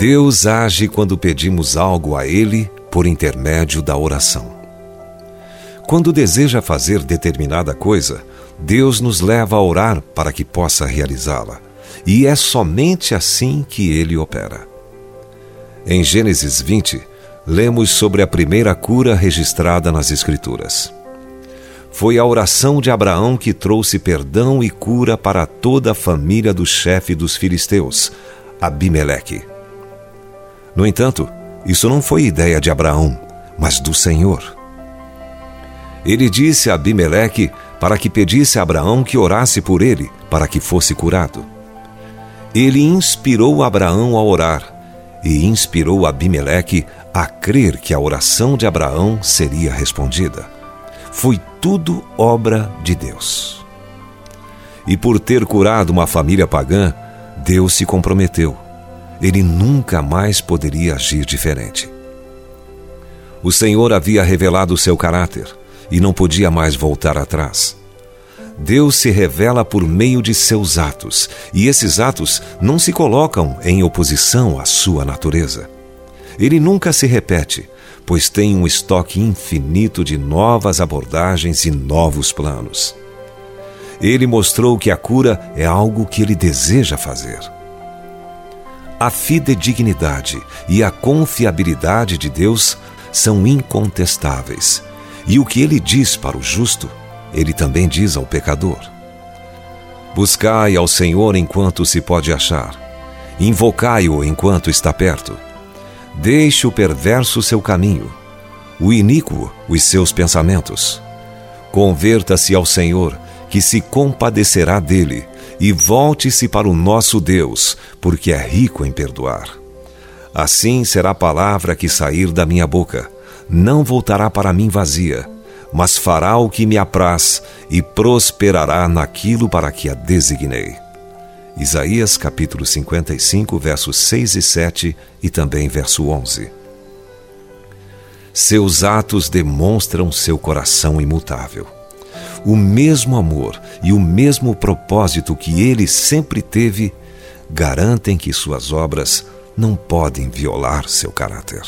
Deus age quando pedimos algo a Ele por intermédio da oração. Quando deseja fazer determinada coisa, Deus nos leva a orar para que possa realizá-la. E é somente assim que ele opera. Em Gênesis 20, lemos sobre a primeira cura registrada nas Escrituras. Foi a oração de Abraão que trouxe perdão e cura para toda a família do chefe dos filisteus, Abimeleque. No entanto, isso não foi ideia de Abraão, mas do Senhor. Ele disse a Abimeleque para que pedisse a Abraão que orasse por ele, para que fosse curado. Ele inspirou Abraão a orar e inspirou Abimeleque a crer que a oração de Abraão seria respondida. Foi tudo obra de Deus. E por ter curado uma família pagã, Deus se comprometeu. Ele nunca mais poderia agir diferente. O Senhor havia revelado seu caráter e não podia mais voltar atrás. Deus se revela por meio de seus atos, e esses atos não se colocam em oposição à sua natureza. Ele nunca se repete, pois tem um estoque infinito de novas abordagens e novos planos. Ele mostrou que a cura é algo que ele deseja fazer. A fidedignidade e a confiabilidade de Deus são incontestáveis, e o que ele diz para o justo ele também diz ao pecador: Buscai ao Senhor enquanto se pode achar, invocai-o enquanto está perto. Deixe o perverso seu caminho, o iníquo os seus pensamentos. Converta-se ao Senhor, que se compadecerá dele, e volte-se para o nosso Deus, porque é rico em perdoar. Assim será a palavra que sair da minha boca, não voltará para mim vazia mas fará o que me apraz e prosperará naquilo para que a designei. Isaías capítulo 55, versos 6 e 7 e também verso 11. Seus atos demonstram seu coração imutável. O mesmo amor e o mesmo propósito que ele sempre teve garantem que suas obras não podem violar seu caráter.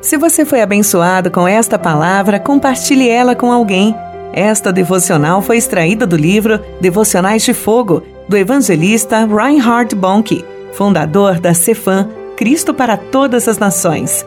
Se você foi abençoado com esta palavra, compartilhe ela com alguém. Esta devocional foi extraída do livro Devocionais de Fogo, do evangelista Reinhard Bonnke, fundador da Cefam, Cristo para Todas as Nações.